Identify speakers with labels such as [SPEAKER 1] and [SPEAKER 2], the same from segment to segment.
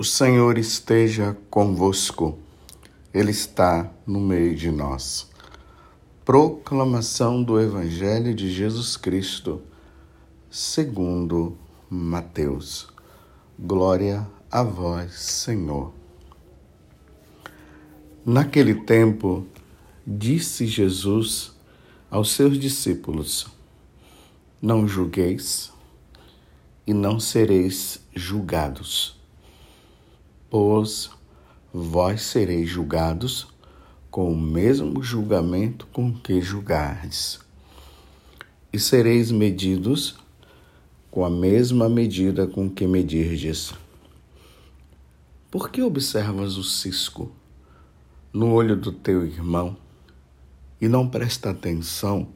[SPEAKER 1] O Senhor esteja convosco, Ele está no meio de nós. Proclamação do Evangelho de Jesus Cristo, segundo Mateus. Glória a vós, Senhor. Naquele tempo, disse Jesus aos seus discípulos: Não julgueis e não sereis julgados pois vós sereis julgados com o mesmo julgamento com que julgardes, e sereis medidos com a mesma medida com que medirdes. Por que observas o cisco no olho do teu irmão e não presta atenção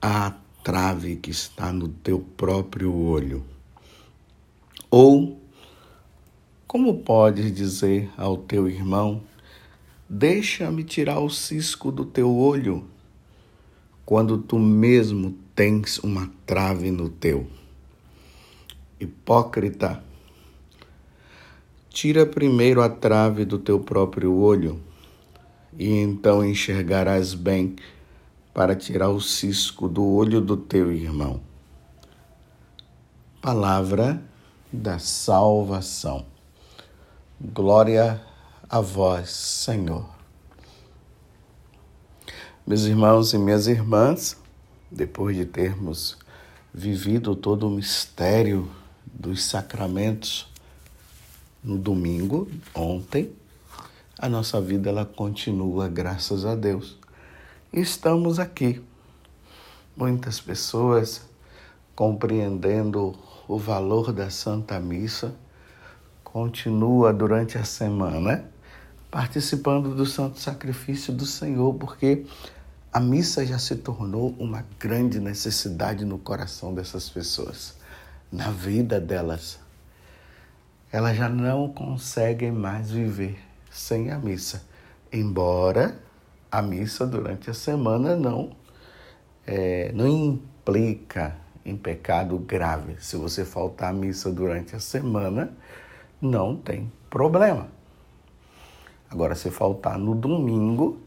[SPEAKER 1] à trave que está no teu próprio olho? Ou como podes dizer ao teu irmão: Deixa-me tirar o cisco do teu olho, quando tu mesmo tens uma trave no teu? Hipócrita, tira primeiro a trave do teu próprio olho, e então enxergarás bem para tirar o cisco do olho do teu irmão. Palavra da salvação. Glória a vós, Senhor. Meus irmãos e minhas irmãs, depois de termos vivido todo o mistério dos sacramentos no domingo, ontem, a nossa vida ela continua, graças a Deus. Estamos aqui. Muitas pessoas compreendendo o valor da Santa Missa continua durante a semana participando do santo sacrifício do Senhor, porque a missa já se tornou uma grande necessidade no coração dessas pessoas, na vida delas. Elas já não conseguem mais viver sem a missa, embora a missa durante a semana não é, não implica em pecado grave. Se você faltar à missa durante a semana, não tem problema. Agora, se faltar no domingo,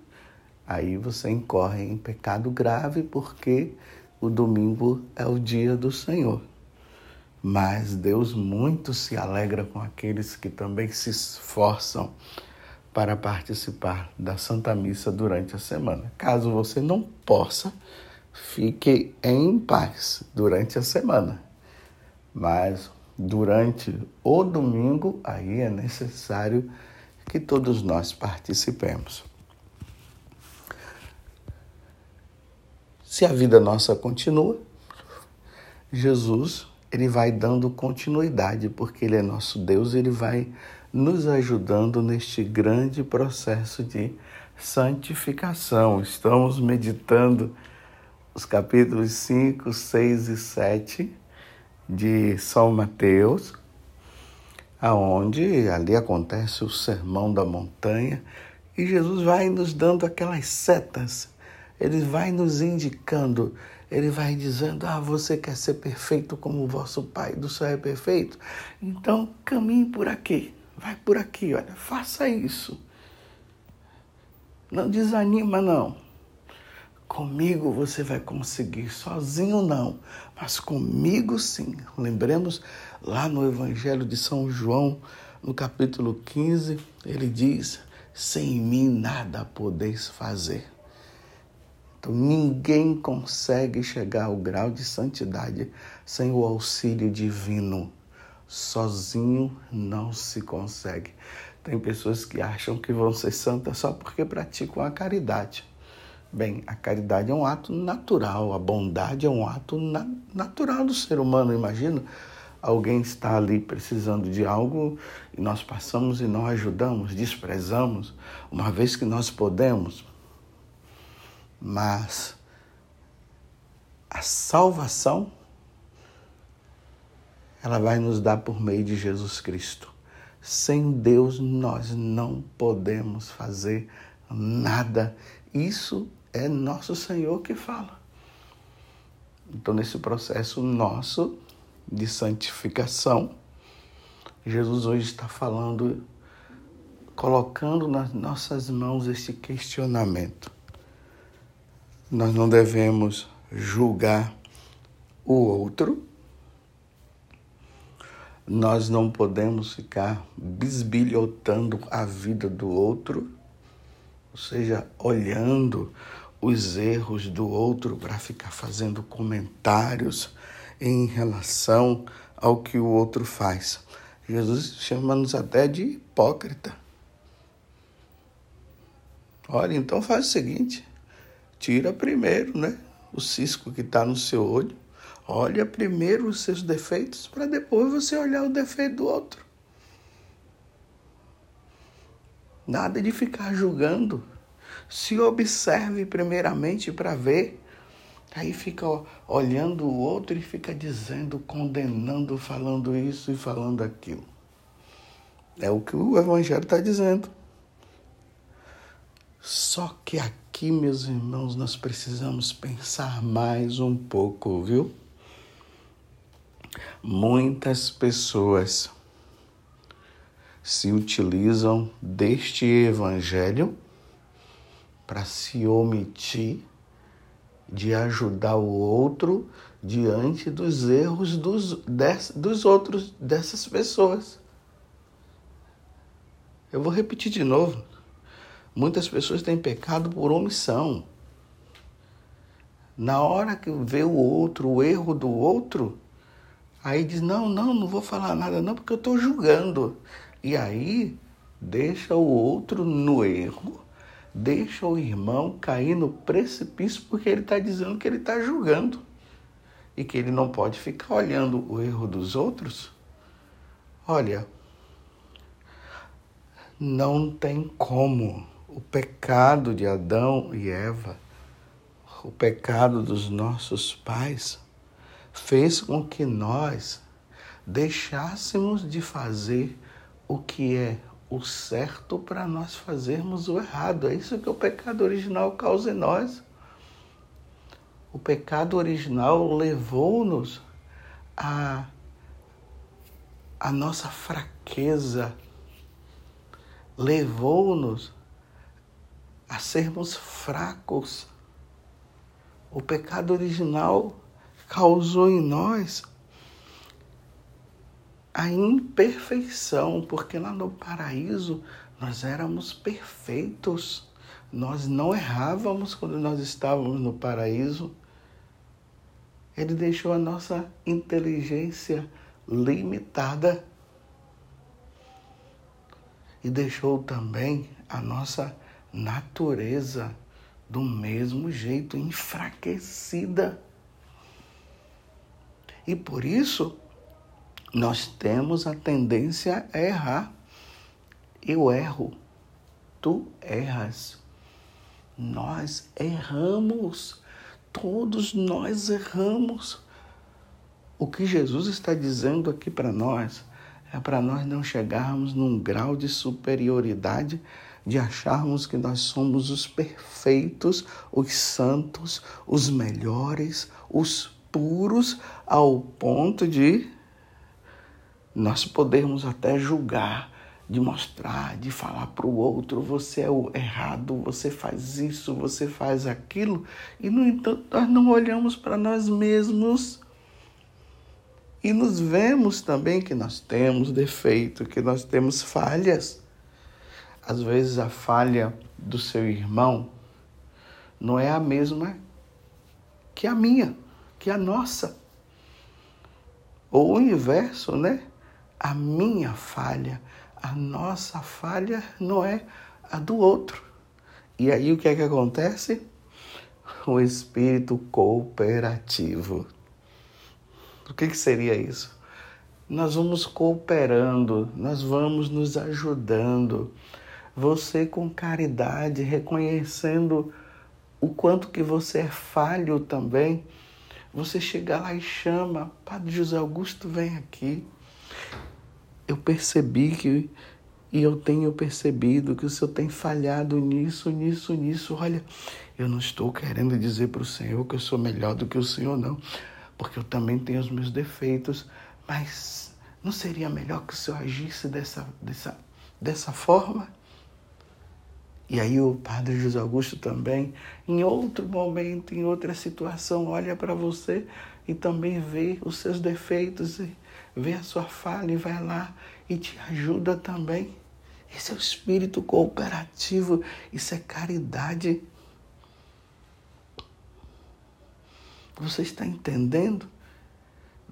[SPEAKER 1] aí você incorre em pecado grave, porque o domingo é o dia do Senhor. Mas Deus muito se alegra com aqueles que também se esforçam para participar da Santa Missa durante a semana. Caso você não possa, fique em paz durante a semana. Mas durante o domingo, aí é necessário que todos nós participemos. Se a vida nossa continua, Jesus ele vai dando continuidade, porque ele é nosso Deus, ele vai nos ajudando neste grande processo de santificação. Estamos meditando os capítulos 5, 6 e 7 de São Mateus, aonde ali acontece o sermão da montanha e Jesus vai nos dando aquelas setas, ele vai nos indicando, ele vai dizendo: Ah, você quer ser perfeito como o vosso Pai do céu é perfeito? Então caminhe por aqui, vai por aqui, olha, faça isso. Não desanima, não. Comigo você vai conseguir, sozinho não, mas comigo sim. Lembremos lá no Evangelho de São João, no capítulo 15, ele diz: Sem mim nada podeis fazer. Então ninguém consegue chegar ao grau de santidade sem o auxílio divino. Sozinho não se consegue. Tem pessoas que acham que vão ser santas só porque praticam a caridade. Bem, a caridade é um ato natural, a bondade é um ato na natural do ser humano. Imagina alguém está ali precisando de algo e nós passamos e não ajudamos, desprezamos, uma vez que nós podemos. Mas a salvação ela vai nos dar por meio de Jesus Cristo. Sem Deus nós não podemos fazer nada. Isso é nosso Senhor que fala. Então, nesse processo nosso de santificação, Jesus hoje está falando, colocando nas nossas mãos este questionamento. Nós não devemos julgar o outro, nós não podemos ficar bisbilhotando a vida do outro, ou seja, olhando os erros do outro para ficar fazendo comentários em relação ao que o outro faz. Jesus chama-nos até de hipócrita. Olha, então faz o seguinte: tira primeiro, né, o cisco que está no seu olho. Olha primeiro os seus defeitos para depois você olhar o defeito do outro. Nada de ficar julgando. Se observe primeiramente para ver Aí fica olhando o outro e fica dizendo, condenando, falando isso e falando aquilo. É o que o Evangelho está dizendo. Só que aqui, meus irmãos, nós precisamos pensar mais um pouco, viu? Muitas pessoas se utilizam deste Evangelho para se omitir de ajudar o outro diante dos erros dos, des, dos outros, dessas pessoas. Eu vou repetir de novo. Muitas pessoas têm pecado por omissão. Na hora que vê o outro, o erro do outro, aí diz: Não, não, não vou falar nada, não, porque eu estou julgando. E aí deixa o outro no erro deixa o irmão cair no precipício porque ele está dizendo que ele está julgando e que ele não pode ficar olhando o erro dos outros. Olha, não tem como o pecado de Adão e Eva, o pecado dos nossos pais, fez com que nós deixássemos de fazer o que é o certo para nós fazermos o errado. É isso que o pecado original causa em nós. O pecado original levou-nos a, a nossa fraqueza, levou-nos a sermos fracos. O pecado original causou em nós a imperfeição, porque lá no paraíso nós éramos perfeitos. Nós não errávamos quando nós estávamos no paraíso. Ele deixou a nossa inteligência limitada e deixou também a nossa natureza do mesmo jeito enfraquecida. E por isso nós temos a tendência a errar. Eu erro, tu erras. Nós erramos, todos nós erramos. O que Jesus está dizendo aqui para nós é para nós não chegarmos num grau de superioridade de acharmos que nós somos os perfeitos, os santos, os melhores, os puros, ao ponto de nós podemos até julgar, de mostrar, de falar para o outro: você é o errado, você faz isso, você faz aquilo, e no entanto nós não olhamos para nós mesmos e nos vemos também que nós temos defeito, que nós temos falhas. Às vezes a falha do seu irmão não é a mesma que a minha, que a nossa. Ou o inverso, né? A minha falha, a nossa falha não é a do outro. E aí o que é que acontece? O espírito cooperativo. O que, que seria isso? Nós vamos cooperando, nós vamos nos ajudando. Você com caridade, reconhecendo o quanto que você é falho também, você chega lá e chama, Padre José Augusto, vem aqui eu percebi que e eu tenho percebido que o Senhor tem falhado nisso, nisso, nisso. Olha, eu não estou querendo dizer para o Senhor que eu sou melhor do que o Senhor, não, porque eu também tenho os meus defeitos, mas Não seria melhor que o Senhor agisse dessa, dessa, dessa forma? E aí o padre José Augusto também, em outro momento, em outra situação, olha para você e também vê os seus defeitos, e vê a sua falha e vai lá e te ajuda também. Esse é o espírito cooperativo, isso é caridade. Você está entendendo?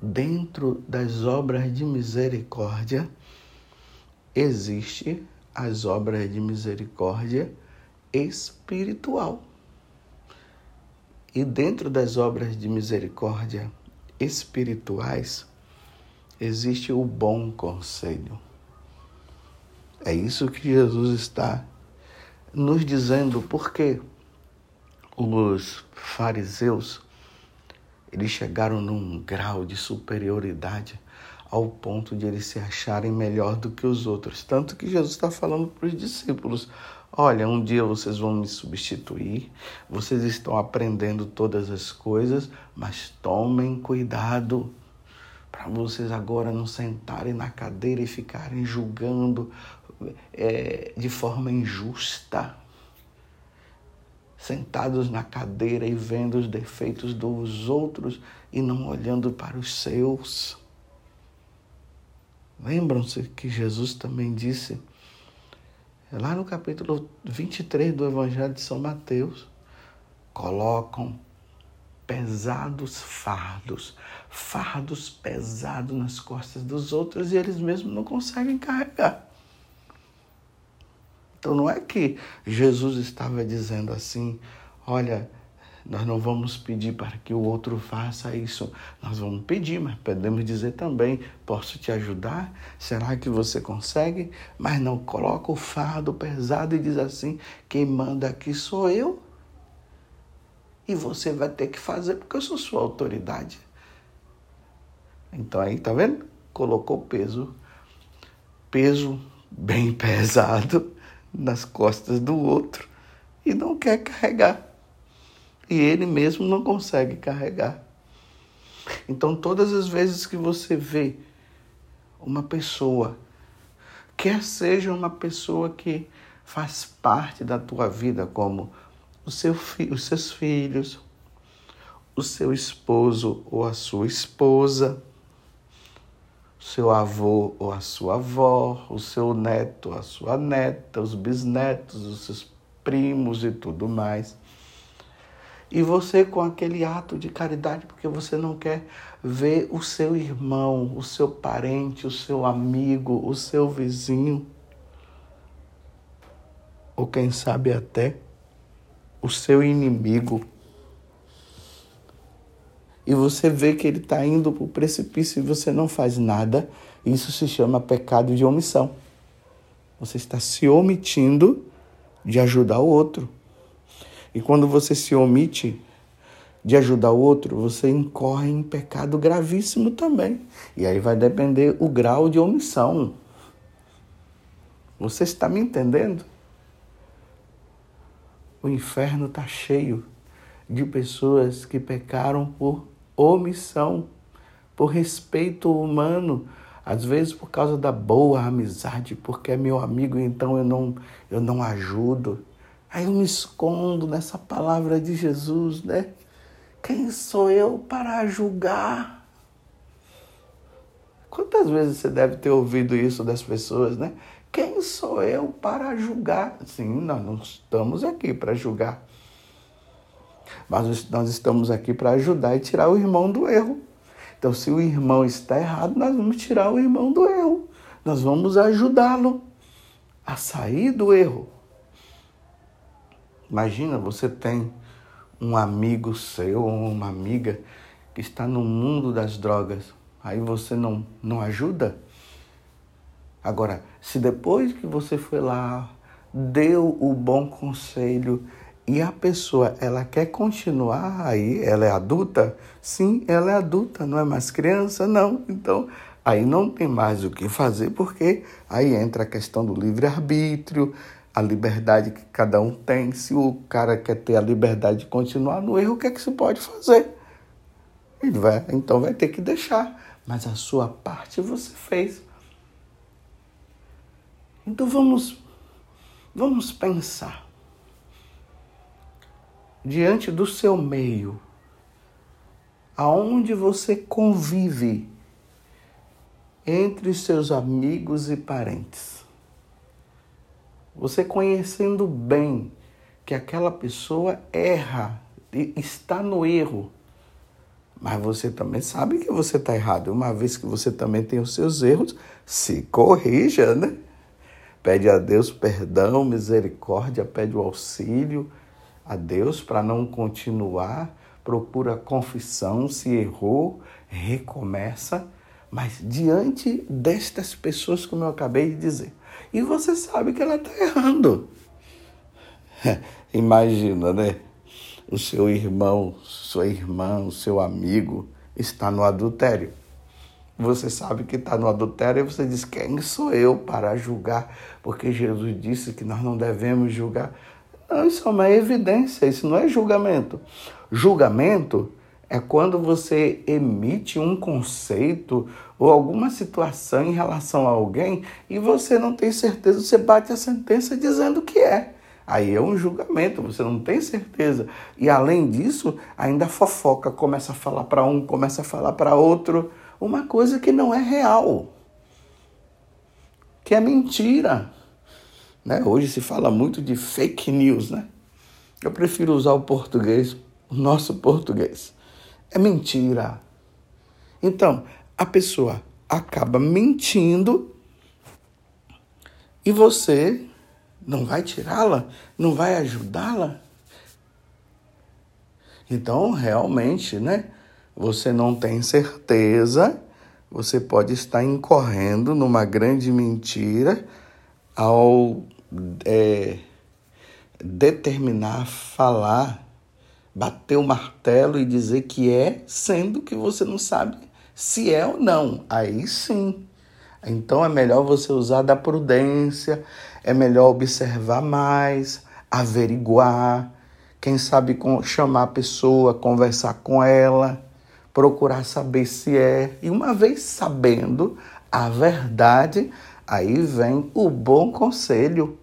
[SPEAKER 1] Dentro das obras de misericórdia, existe as obras de misericórdia espiritual. E dentro das obras de misericórdia espirituais, existe o bom conselho. É isso que Jesus está nos dizendo, porque os fariseus eles chegaram num grau de superioridade ao ponto de eles se acharem melhor do que os outros. Tanto que Jesus está falando para os discípulos: Olha, um dia vocês vão me substituir, vocês estão aprendendo todas as coisas, mas tomem cuidado para vocês agora não sentarem na cadeira e ficarem julgando é, de forma injusta sentados na cadeira e vendo os defeitos dos outros e não olhando para os seus. Lembram-se que Jesus também disse, lá no capítulo 23 do Evangelho de São Mateus, colocam pesados fardos, fardos pesados nas costas dos outros e eles mesmos não conseguem carregar. Então não é que Jesus estava dizendo assim: olha, nós não vamos pedir para que o outro faça isso. Nós vamos pedir, mas podemos dizer também: posso te ajudar? Será que você consegue? Mas não coloca o fardo pesado e diz assim: quem manda aqui sou eu. E você vai ter que fazer porque eu sou sua autoridade. Então aí, tá vendo? Colocou peso, peso bem pesado nas costas do outro e não quer carregar. E ele mesmo não consegue carregar. Então, todas as vezes que você vê uma pessoa, quer seja uma pessoa que faz parte da tua vida, como o seu os seus filhos, o seu esposo ou a sua esposa, seu avô ou a sua avó, o seu neto, a sua neta, os bisnetos, os seus primos e tudo mais. E você com aquele ato de caridade, porque você não quer ver o seu irmão, o seu parente, o seu amigo, o seu vizinho, ou quem sabe até o seu inimigo e você vê que ele está indo para o precipício e você não faz nada, isso se chama pecado de omissão. Você está se omitindo de ajudar o outro. E quando você se omite de ajudar o outro, você incorre em pecado gravíssimo também. E aí vai depender o grau de omissão. Você está me entendendo? O inferno está cheio de pessoas que pecaram por omissão, por respeito humano, às vezes por causa da boa amizade, porque é meu amigo, então eu não, eu não ajudo. Aí eu me escondo nessa palavra de Jesus, né? Quem sou eu para julgar? Quantas vezes você deve ter ouvido isso das pessoas, né? Quem sou eu para julgar? Sim, nós não estamos aqui para julgar. Mas nós estamos aqui para ajudar e tirar o irmão do erro. Então, se o irmão está errado, nós vamos tirar o irmão do erro. Nós vamos ajudá-lo a sair do erro. Imagina, você tem um amigo seu ou uma amiga que está no mundo das drogas. Aí você não, não ajuda? Agora, se depois que você foi lá, deu o bom conselho, e a pessoa, ela quer continuar aí, ela é adulta? Sim, ela é adulta, não é mais criança? Não. Então, aí não tem mais o que fazer, porque aí entra a questão do livre-arbítrio, a liberdade que cada um tem. Se o cara quer ter a liberdade de continuar no erro, o que é que se pode fazer? Ele vai, então vai ter que deixar. mas a sua parte você fez. Então vamos vamos pensar diante do seu meio, aonde você convive entre seus amigos e parentes. Você conhecendo bem que aquela pessoa erra, está no erro, mas você também sabe que você está errado. Uma vez que você também tem os seus erros, se corrija, né? Pede a Deus perdão, misericórdia, pede o auxílio a Deus para não continuar, procura confissão, se errou, recomeça, mas diante destas pessoas, como eu acabei de dizer, e você sabe que ela está errando. Imagina, né? O seu irmão, sua irmã, o seu amigo está no adultério. Você sabe que está no adultério e você diz: Quem sou eu para julgar? Porque Jesus disse que nós não devemos julgar. Não, isso é uma evidência, isso não é julgamento. Julgamento é quando você emite um conceito ou alguma situação em relação a alguém e você não tem certeza, você bate a sentença dizendo que é. Aí é um julgamento, você não tem certeza. E além disso, ainda fofoca, começa a falar para um, começa a falar para outro, uma coisa que não é real, que é mentira. Né? Hoje se fala muito de fake news, né? Eu prefiro usar o português, o nosso português. É mentira. Então, a pessoa acaba mentindo e você não vai tirá-la, não vai ajudá-la. Então, realmente, né? Você não tem certeza, você pode estar incorrendo numa grande mentira ao é, determinar, falar, bater o martelo e dizer que é, sendo que você não sabe se é ou não. Aí sim. Então é melhor você usar da prudência, é melhor observar mais, averiguar, quem sabe chamar a pessoa, conversar com ela, procurar saber se é. E uma vez sabendo a verdade, Aí vem o bom conselho.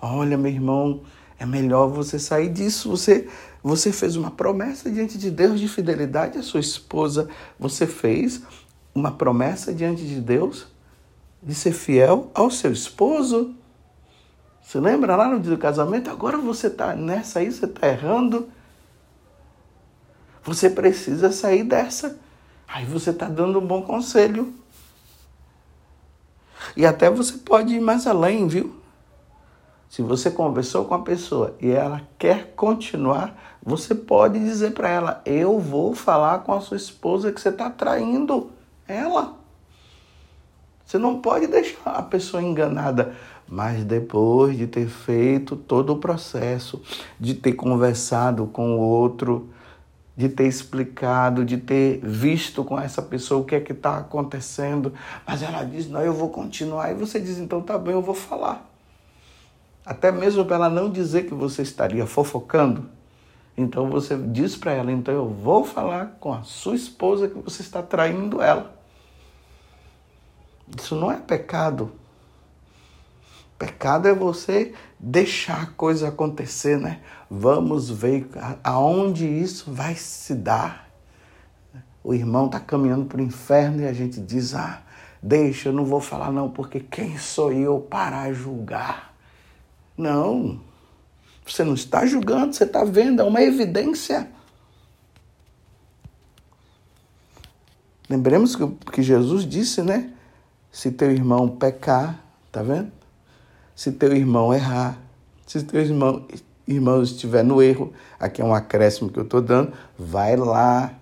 [SPEAKER 1] Olha, meu irmão, é melhor você sair disso. Você, você fez uma promessa diante de Deus de fidelidade à sua esposa. Você fez uma promessa diante de Deus de ser fiel ao seu esposo. Você lembra lá no dia do casamento? Agora você está nessa aí, você está errando. Você precisa sair dessa. Aí você está dando um bom conselho. E até você pode ir mais além, viu? Se você conversou com a pessoa e ela quer continuar, você pode dizer para ela: Eu vou falar com a sua esposa que você está traindo ela. Você não pode deixar a pessoa enganada. Mas depois de ter feito todo o processo, de ter conversado com o outro, de ter explicado, de ter visto com essa pessoa o que é que está acontecendo, mas ela diz: Não, eu vou continuar. E você diz: Então tá bem, eu vou falar. Até mesmo para ela não dizer que você estaria fofocando. Então você diz para ela: Então eu vou falar com a sua esposa que você está traindo ela. Isso não é pecado. Pecado é você deixar a coisa acontecer, né? Vamos ver aonde isso vai se dar. O irmão está caminhando para o inferno e a gente diz: ah, deixa, eu não vou falar não, porque quem sou eu para julgar? Não, você não está julgando, você está vendo, é uma evidência. Lembremos que, que Jesus disse, né? Se teu irmão pecar, tá vendo? se teu irmão errar, se teu irmão, irmão estiver no erro, aqui é um acréscimo que eu estou dando, vai lá,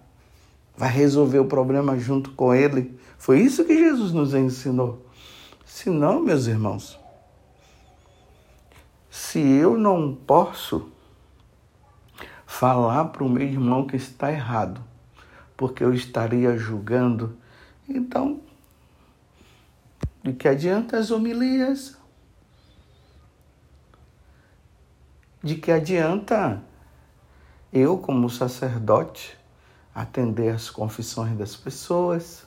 [SPEAKER 1] vai resolver o problema junto com ele. Foi isso que Jesus nos ensinou. Se não, meus irmãos, se eu não posso falar para o meu irmão que está errado, porque eu estaria julgando, então, de que adianta as homilias? De que adianta eu, como sacerdote, atender às confissões das pessoas?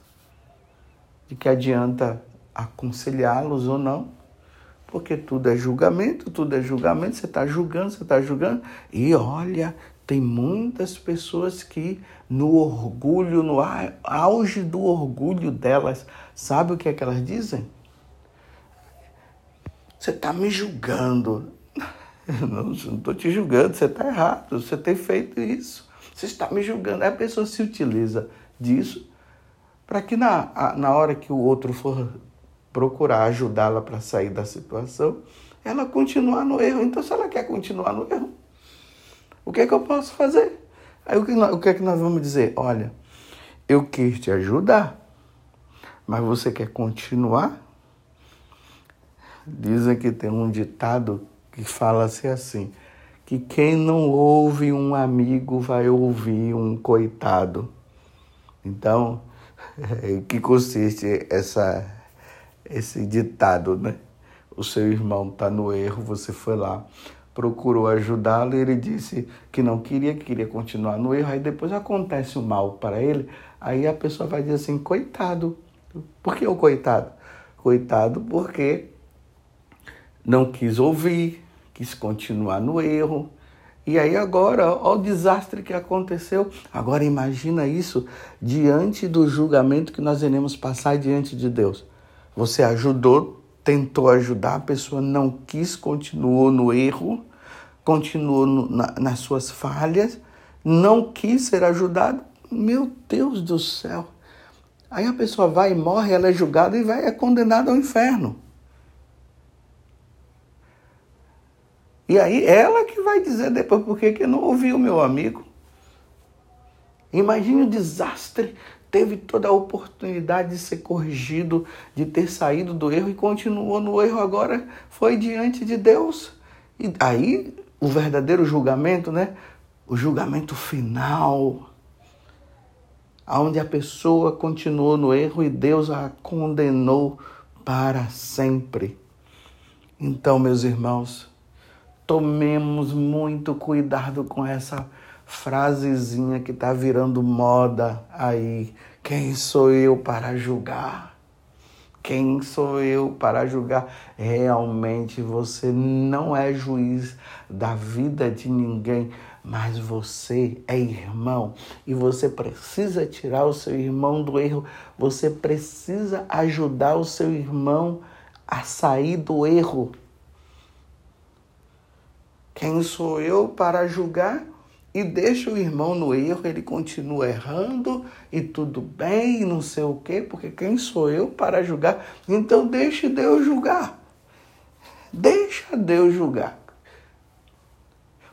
[SPEAKER 1] de que adianta aconselhá-los ou não, porque tudo é julgamento, tudo é julgamento, você está julgando, você está julgando. E olha, tem muitas pessoas que no orgulho, no auge do orgulho delas, sabe o que é que elas dizem? Você está me julgando. Não, estou te julgando, você está errado, você tem feito isso. Você está me julgando. Aí a pessoa se utiliza disso para que na, na hora que o outro for procurar ajudá-la para sair da situação, ela continuar no erro. Então, se ela quer continuar no erro, o que é que eu posso fazer? Aí o que, o que é que nós vamos dizer? Olha, eu quis te ajudar, mas você quer continuar? Dizem que tem um ditado que fala-se assim, que quem não ouve um amigo vai ouvir um coitado. Então, que consiste essa, esse ditado, né? O seu irmão está no erro, você foi lá, procurou ajudá-lo e ele disse que não queria, que queria continuar no erro, aí depois acontece o mal para ele, aí a pessoa vai dizer assim, coitado. Por que o coitado? Coitado porque não quis ouvir, quis continuar no erro, e aí agora, olha o desastre que aconteceu. Agora imagina isso diante do julgamento que nós iremos passar diante de Deus. Você ajudou, tentou ajudar, a pessoa não quis, continuou no erro, continuou no, na, nas suas falhas, não quis ser ajudado. Meu Deus do céu! Aí a pessoa vai e morre, ela é julgada e vai é condenada ao inferno. E aí ela que vai dizer depois por que não ouviu meu amigo. Imagine o desastre. Teve toda a oportunidade de ser corrigido, de ter saído do erro e continuou no erro agora, foi diante de Deus. E aí o verdadeiro julgamento, né? O julgamento final, onde a pessoa continuou no erro e Deus a condenou para sempre. Então, meus irmãos, tomemos muito cuidado com essa frasezinha que está virando moda aí. Quem sou eu para julgar? Quem sou eu para julgar? Realmente você não é juiz da vida de ninguém, mas você é irmão e você precisa tirar o seu irmão do erro. Você precisa ajudar o seu irmão a sair do erro. Quem sou eu para julgar? E deixa o irmão no erro, ele continua errando e tudo bem, não sei o quê, porque quem sou eu para julgar? Então deixe Deus julgar. Deixa Deus julgar.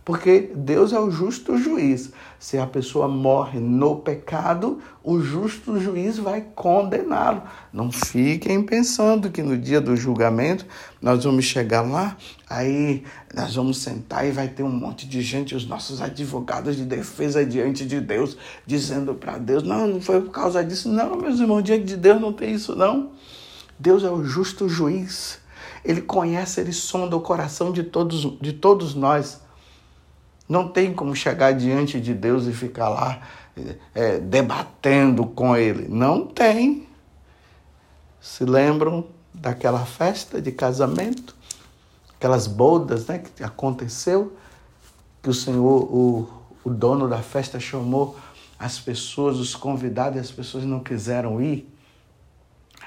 [SPEAKER 1] Porque Deus é o justo juiz. Se a pessoa morre no pecado, o justo juiz vai condená-lo. Não fiquem pensando que no dia do julgamento nós vamos chegar lá, aí nós vamos sentar e vai ter um monte de gente, os nossos advogados de defesa diante de Deus, dizendo para Deus: não, não foi por causa disso. Não, meus irmãos, diante de Deus não tem isso, não. Deus é o justo juiz. Ele conhece, ele sonda o coração de todos, de todos nós. Não tem como chegar diante de Deus e ficar lá é, debatendo com Ele. Não tem. Se lembram daquela festa de casamento? Aquelas bodas né, que aconteceu? Que o Senhor, o, o dono da festa, chamou as pessoas, os convidados, e as pessoas não quiseram ir.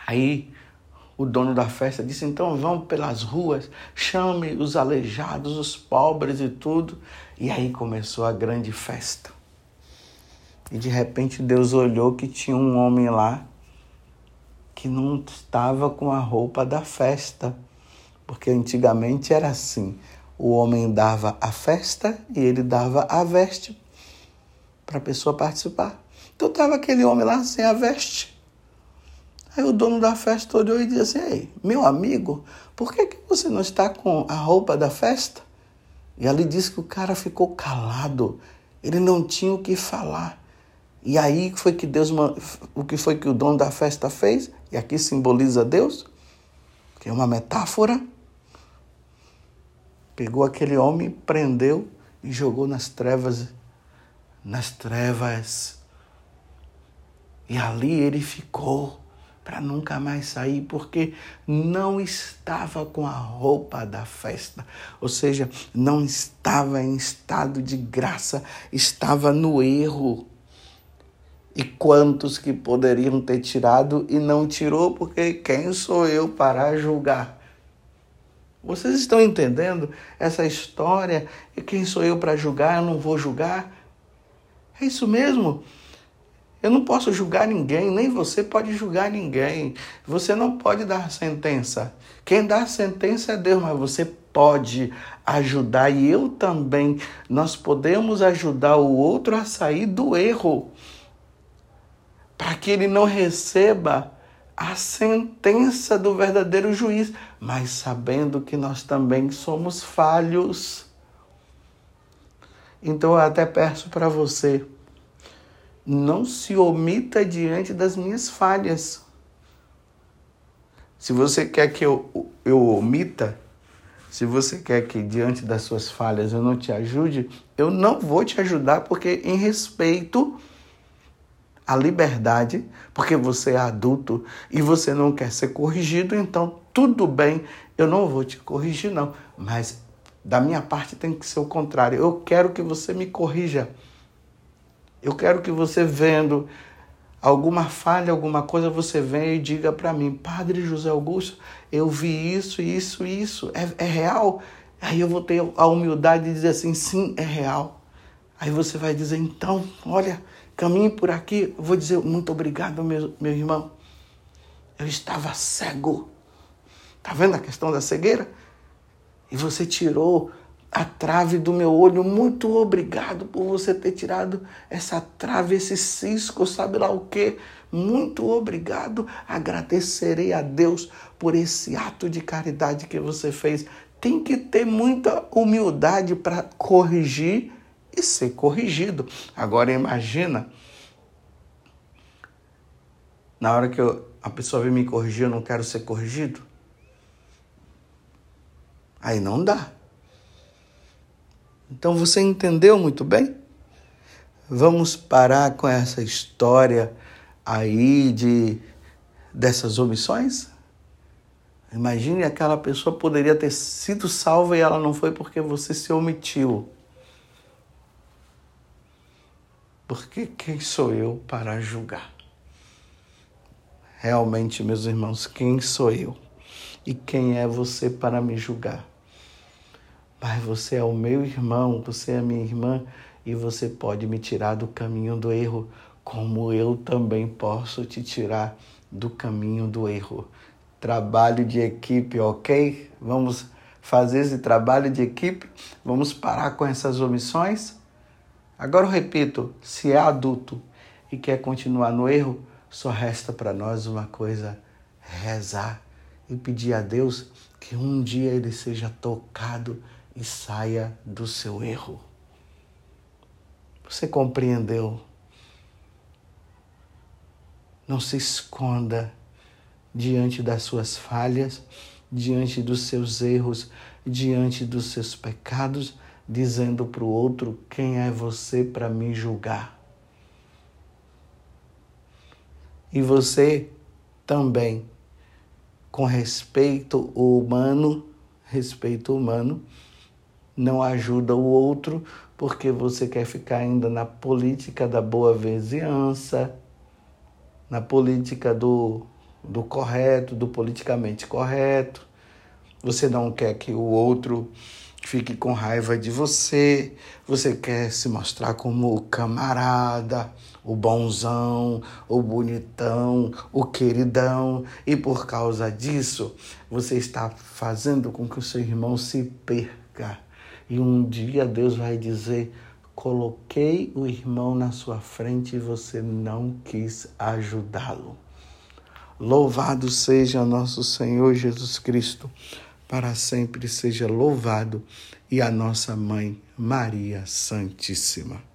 [SPEAKER 1] Aí o dono da festa disse: então vão pelas ruas, chame os aleijados, os pobres e tudo. E aí começou a grande festa. E de repente Deus olhou que tinha um homem lá que não estava com a roupa da festa. Porque antigamente era assim: o homem dava a festa e ele dava a veste para a pessoa participar. Então estava aquele homem lá sem a veste. Aí o dono da festa olhou e disse assim: Ei, meu amigo, por que, que você não está com a roupa da festa? E ali disse que o cara ficou calado, ele não tinha o que falar. E aí foi que Deus, o que foi que o dono da festa fez? E aqui simboliza Deus, que é uma metáfora. Pegou aquele homem, prendeu e jogou nas trevas, nas trevas. E ali ele ficou para nunca mais sair, porque não estava com a roupa da festa, ou seja, não estava em estado de graça, estava no erro. E quantos que poderiam ter tirado e não tirou, porque quem sou eu para julgar? Vocês estão entendendo essa história? E quem sou eu para julgar? Eu não vou julgar. É isso mesmo. Eu não posso julgar ninguém, nem você pode julgar ninguém. Você não pode dar sentença. Quem dá sentença é Deus, mas você pode ajudar e eu também. Nós podemos ajudar o outro a sair do erro, para que ele não receba a sentença do verdadeiro juiz, mas sabendo que nós também somos falhos. Então eu até peço para você não se omita diante das minhas falhas. Se você quer que eu, eu omita, se você quer que diante das suas falhas eu não te ajude, eu não vou te ajudar porque em respeito à liberdade, porque você é adulto e você não quer ser corrigido, então tudo bem, eu não vou te corrigir não, mas da minha parte tem que ser o contrário. Eu quero que você me corrija. Eu quero que você vendo alguma falha, alguma coisa, você venha e diga para mim, Padre José Augusto, eu vi isso, isso, isso, é, é real? Aí eu vou ter a humildade de dizer assim, sim, é real. Aí você vai dizer, então, olha, caminhe por aqui. Eu vou dizer, muito obrigado, meu, meu irmão. Eu estava cego. Tá vendo a questão da cegueira? E você tirou a trave do meu olho. Muito obrigado por você ter tirado essa trave, esse cisco, sabe lá o que. Muito obrigado. Agradecerei a Deus por esse ato de caridade que você fez. Tem que ter muita humildade para corrigir e ser corrigido. Agora imagina, na hora que eu, a pessoa vem me corrigir, eu não quero ser corrigido. Aí não dá. Então você entendeu muito bem? Vamos parar com essa história aí de dessas omissões? Imagine aquela pessoa poderia ter sido salva e ela não foi porque você se omitiu. Porque quem sou eu para julgar? Realmente, meus irmãos, quem sou eu? E quem é você para me julgar? Pai, você é o meu irmão, você é a minha irmã e você pode me tirar do caminho do erro, como eu também posso te tirar do caminho do erro. Trabalho de equipe, ok? Vamos fazer esse trabalho de equipe? Vamos parar com essas omissões? Agora eu repito: se é adulto e quer continuar no erro, só resta para nós uma coisa: rezar e pedir a Deus que um dia ele seja tocado e saia do seu erro. Você compreendeu? Não se esconda diante das suas falhas, diante dos seus erros, diante dos seus pecados, dizendo para o outro: quem é você para me julgar? E você também, com respeito humano, respeito humano, não ajuda o outro porque você quer ficar ainda na política da boa vizinhança, na política do, do correto, do politicamente correto. Você não quer que o outro fique com raiva de você, você quer se mostrar como o camarada, o bonzão, o bonitão, o queridão, e por causa disso você está fazendo com que o seu irmão se perca e um dia Deus vai dizer: coloquei o irmão na sua frente e você não quis ajudá-lo. Louvado seja nosso Senhor Jesus Cristo, para sempre seja louvado, e a nossa mãe Maria Santíssima.